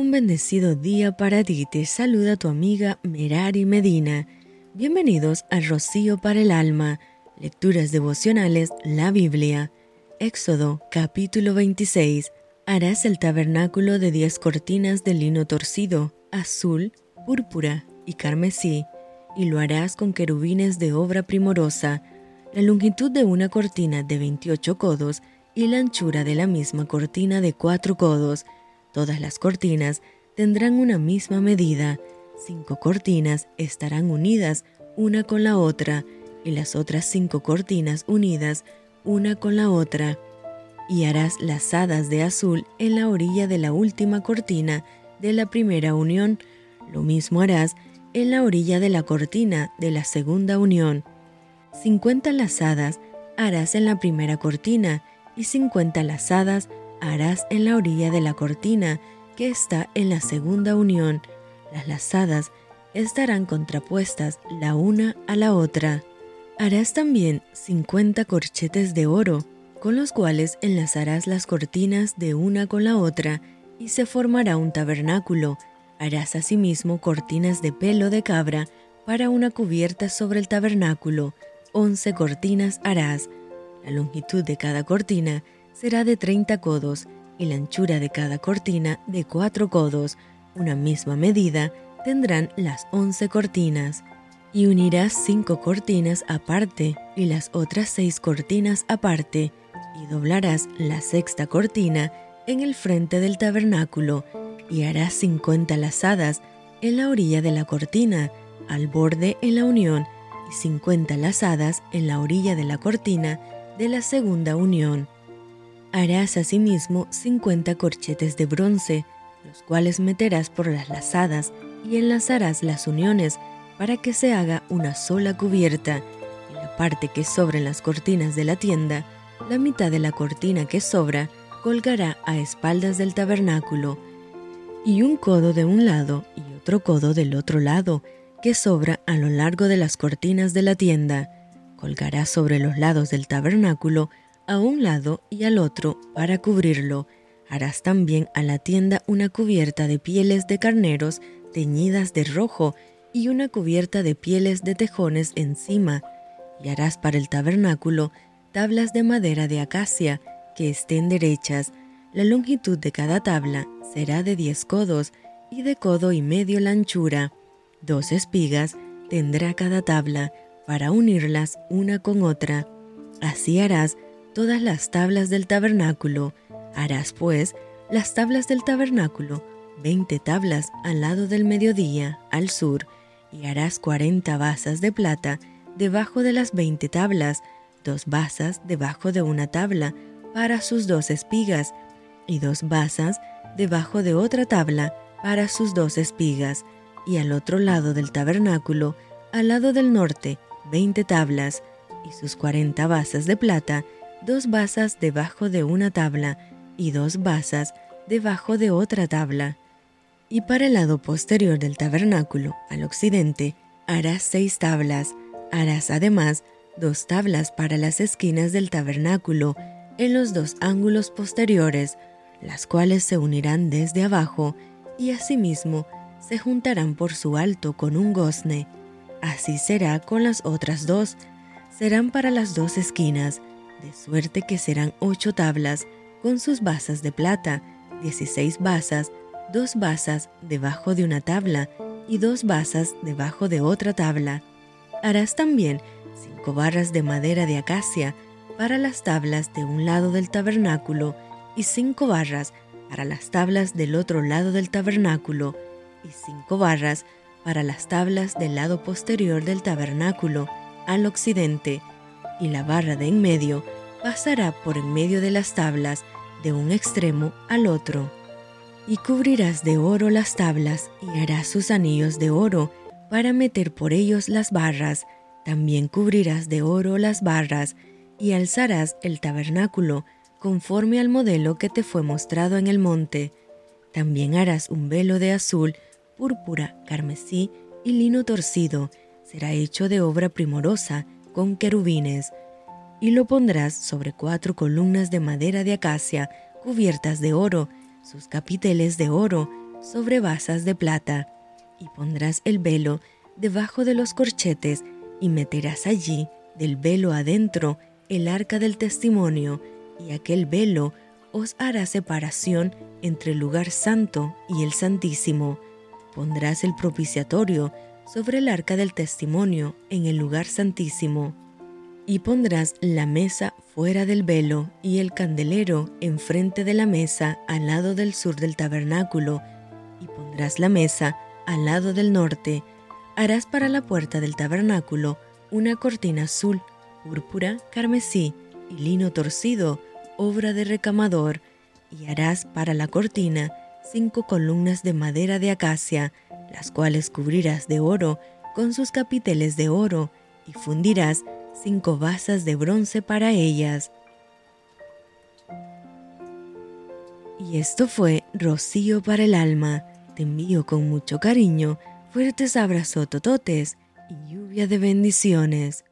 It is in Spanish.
Un bendecido día para ti, te saluda tu amiga Merari Medina. Bienvenidos a Rocío para el Alma, Lecturas Devocionales, la Biblia. Éxodo capítulo 26. Harás el tabernáculo de diez cortinas de lino torcido, azul, púrpura y carmesí, y lo harás con querubines de obra primorosa. La longitud de una cortina de 28 codos y la anchura de la misma cortina de cuatro codos. Todas las cortinas tendrán una misma medida. Cinco cortinas estarán unidas una con la otra y las otras cinco cortinas unidas una con la otra. Y harás lazadas de azul en la orilla de la última cortina de la primera unión. Lo mismo harás en la orilla de la cortina de la segunda unión. Cincuenta lazadas harás en la primera cortina y cincuenta lazadas harás en la orilla de la cortina que está en la segunda unión. Las lazadas estarán contrapuestas la una a la otra. Harás también cincuenta corchetes de oro, con los cuales enlazarás las cortinas de una con la otra, y se formará un tabernáculo. Harás asimismo cortinas de pelo de cabra para una cubierta sobre el tabernáculo. Once cortinas harás la longitud de cada cortina será de 30 codos y la anchura de cada cortina de 4 codos. Una misma medida tendrán las 11 cortinas. Y unirás cinco cortinas aparte y las otras seis cortinas aparte, y doblarás la sexta cortina en el frente del tabernáculo, y harás cincuenta lazadas en la orilla de la cortina, al borde en la unión, y cincuenta lazadas en la orilla de la cortina de la segunda unión. Harás asimismo cincuenta corchetes de bronce, los cuales meterás por las lazadas y enlazarás las uniones para que se haga una sola cubierta. En la parte que sobra en las cortinas de la tienda, la mitad de la cortina que sobra colgará a espaldas del tabernáculo, y un codo de un lado y otro codo del otro lado, que sobra a lo largo de las cortinas de la tienda colgará sobre los lados del tabernáculo a un lado y al otro para cubrirlo. Harás también a la tienda una cubierta de pieles de carneros teñidas de rojo y una cubierta de pieles de tejones encima, y harás para el tabernáculo tablas de madera de acacia que estén derechas. La longitud de cada tabla será de diez codos y de codo y medio la anchura. Dos espigas tendrá cada tabla, para unirlas una con otra. Así harás todas las tablas del tabernáculo. Harás pues las tablas del tabernáculo, veinte tablas al lado del mediodía, al sur, y harás cuarenta basas de plata debajo de las veinte tablas, dos basas debajo de una tabla para sus dos espigas, y dos basas debajo de otra tabla para sus dos espigas, y al otro lado del tabernáculo, al lado del norte, veinte tablas, y sus cuarenta basas de plata, dos basas debajo de una tabla, y dos basas debajo de otra tabla. Y para el lado posterior del tabernáculo, al occidente, harás seis tablas. Harás además dos tablas para las esquinas del tabernáculo, en los dos ángulos posteriores, las cuales se unirán desde abajo, y asimismo se juntarán por su alto con un gozne Así será con las otras dos. Serán para las dos esquinas, de suerte que serán ocho tablas con sus basas de plata, dieciséis basas, dos basas debajo de una tabla y dos basas debajo de otra tabla. Harás también cinco barras de madera de acacia para las tablas de un lado del tabernáculo y cinco barras para las tablas del otro lado del tabernáculo y cinco barras para las tablas del lado posterior del tabernáculo al occidente, y la barra de en medio pasará por en medio de las tablas de un extremo al otro. Y cubrirás de oro las tablas y harás sus anillos de oro para meter por ellos las barras. También cubrirás de oro las barras y alzarás el tabernáculo conforme al modelo que te fue mostrado en el monte. También harás un velo de azul púrpura, carmesí y lino torcido, será hecho de obra primorosa, con querubines, y lo pondrás sobre cuatro columnas de madera de acacia, cubiertas de oro, sus capiteles de oro, sobre basas de plata, y pondrás el velo debajo de los corchetes, y meterás allí, del velo adentro, el arca del testimonio, y aquel velo os hará separación entre el lugar santo y el santísimo. Pondrás el propiciatorio sobre el arca del testimonio en el lugar santísimo. Y pondrás la mesa fuera del velo y el candelero enfrente de la mesa al lado del sur del tabernáculo, y pondrás la mesa al lado del norte. Harás para la puerta del tabernáculo una cortina azul, púrpura, carmesí y lino torcido, obra de recamador, y harás para la cortina cinco columnas de madera de acacia, las cuales cubrirás de oro con sus capiteles de oro, y fundirás cinco basas de bronce para ellas. Y esto fue Rocío para el alma. Te envío con mucho cariño, fuertes abrazos tototes y lluvia de bendiciones.